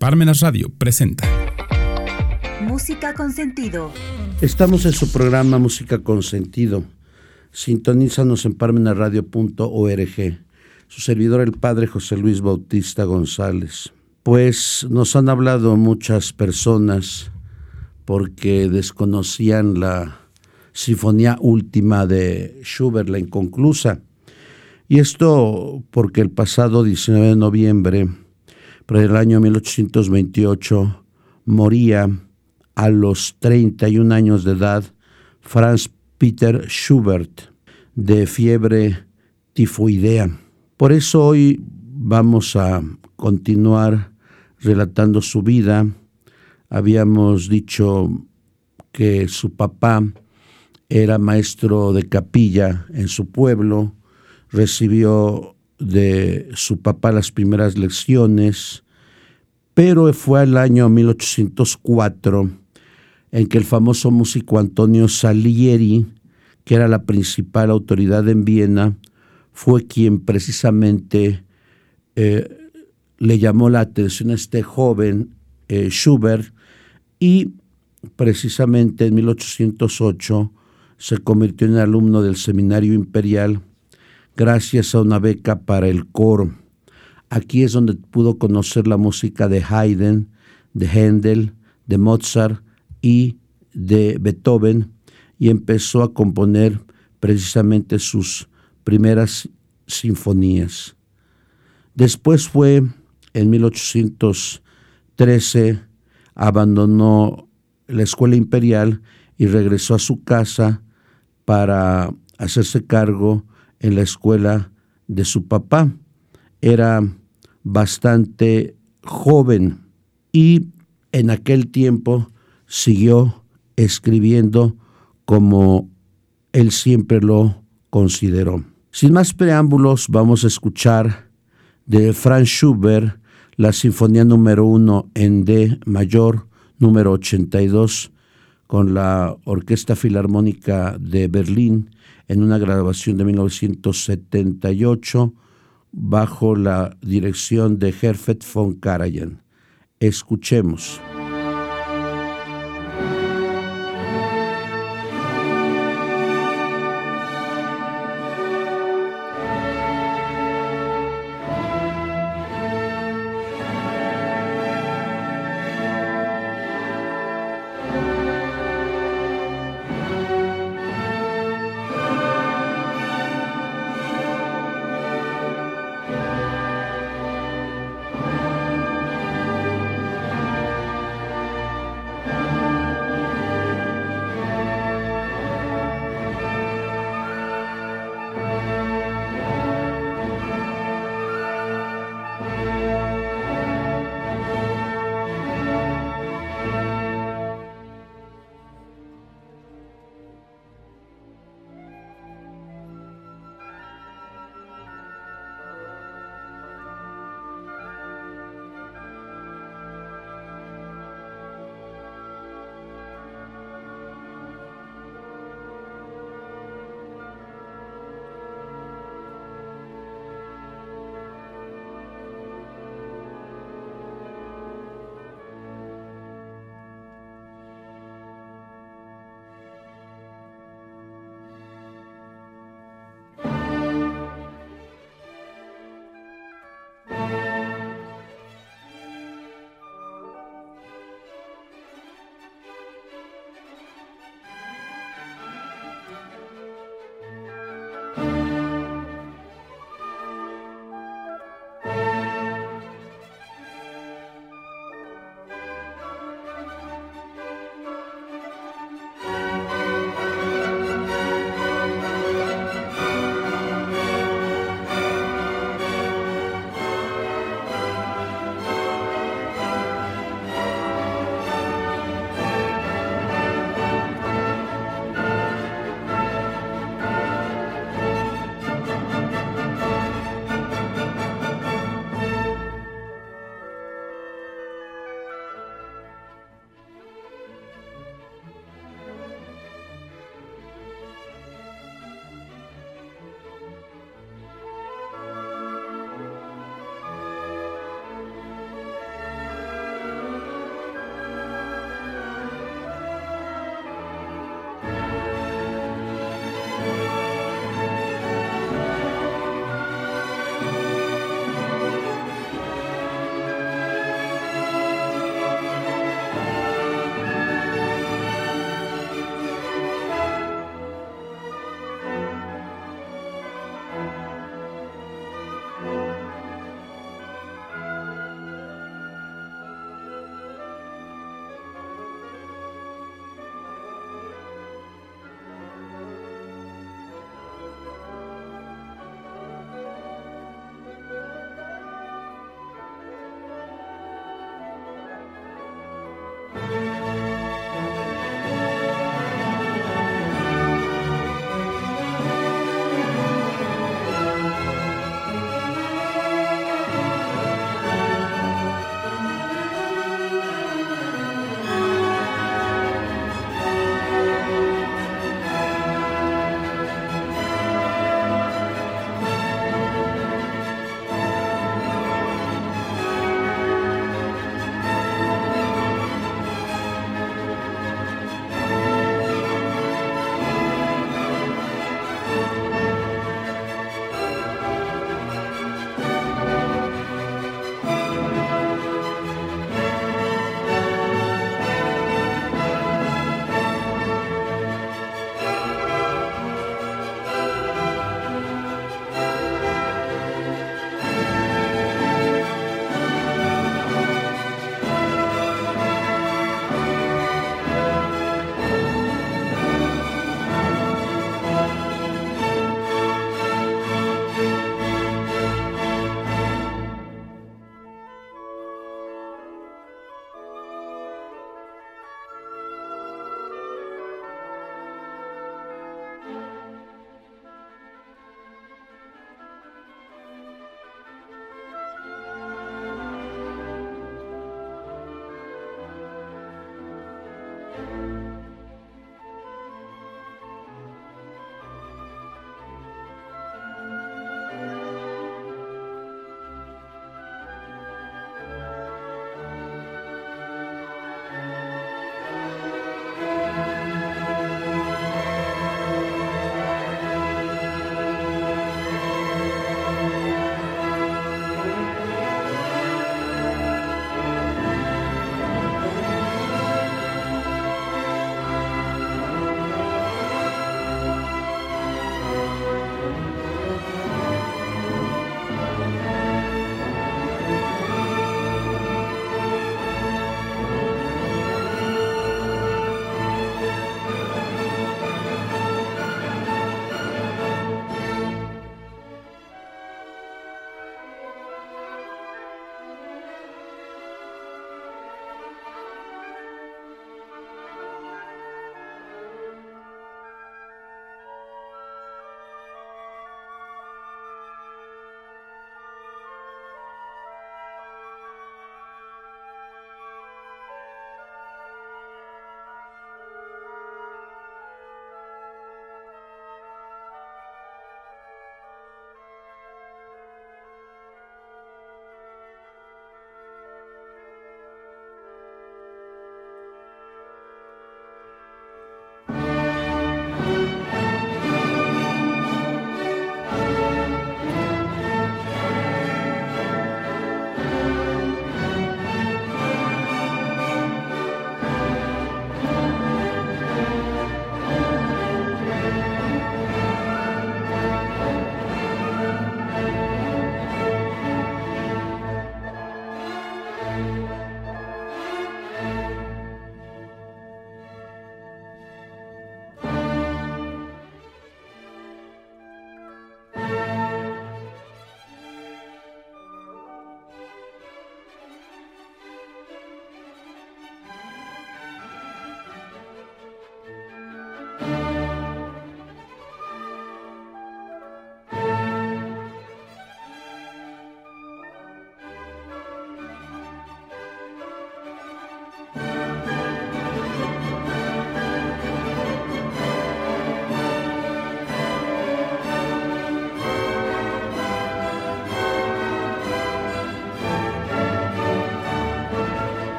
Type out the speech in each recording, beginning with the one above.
Parmenas Radio presenta Música con sentido. Estamos en su programa Música con sentido. Sintonízanos en parmenasradio.org. Su servidor el Padre José Luis Bautista González. Pues nos han hablado muchas personas porque desconocían la Sinfonía Última de Schubert, la inconclusa. Y esto porque el pasado 19 de noviembre pero el año 1828 moría a los 31 años de edad Franz Peter Schubert de fiebre tifoidea. Por eso hoy vamos a continuar relatando su vida. Habíamos dicho que su papá era maestro de capilla en su pueblo, recibió de su papá las primeras lecciones, pero fue el año 1804 en que el famoso músico Antonio Salieri, que era la principal autoridad en Viena, fue quien precisamente eh, le llamó la atención a este joven eh, Schubert y precisamente en 1808 se convirtió en alumno del Seminario Imperial gracias a una beca para el coro. Aquí es donde pudo conocer la música de Haydn, de Händel, de Mozart y de Beethoven y empezó a componer precisamente sus primeras sinfonías. Después fue en 1813, abandonó la escuela imperial y regresó a su casa para hacerse cargo en la escuela de su papá. Era bastante joven y en aquel tiempo siguió escribiendo como él siempre lo consideró. Sin más preámbulos, vamos a escuchar de Franz Schubert la Sinfonía número 1 en D mayor, número 82, con la Orquesta Filarmónica de Berlín en una grabación de 1978 bajo la dirección de Herfed von Karajan. Escuchemos.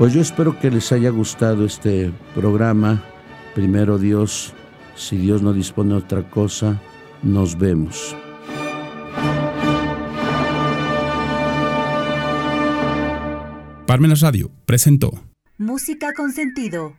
Pues yo espero que les haya gustado este programa. Primero Dios, si Dios no dispone de otra cosa, nos vemos. Parmenas Radio presentó Música con sentido.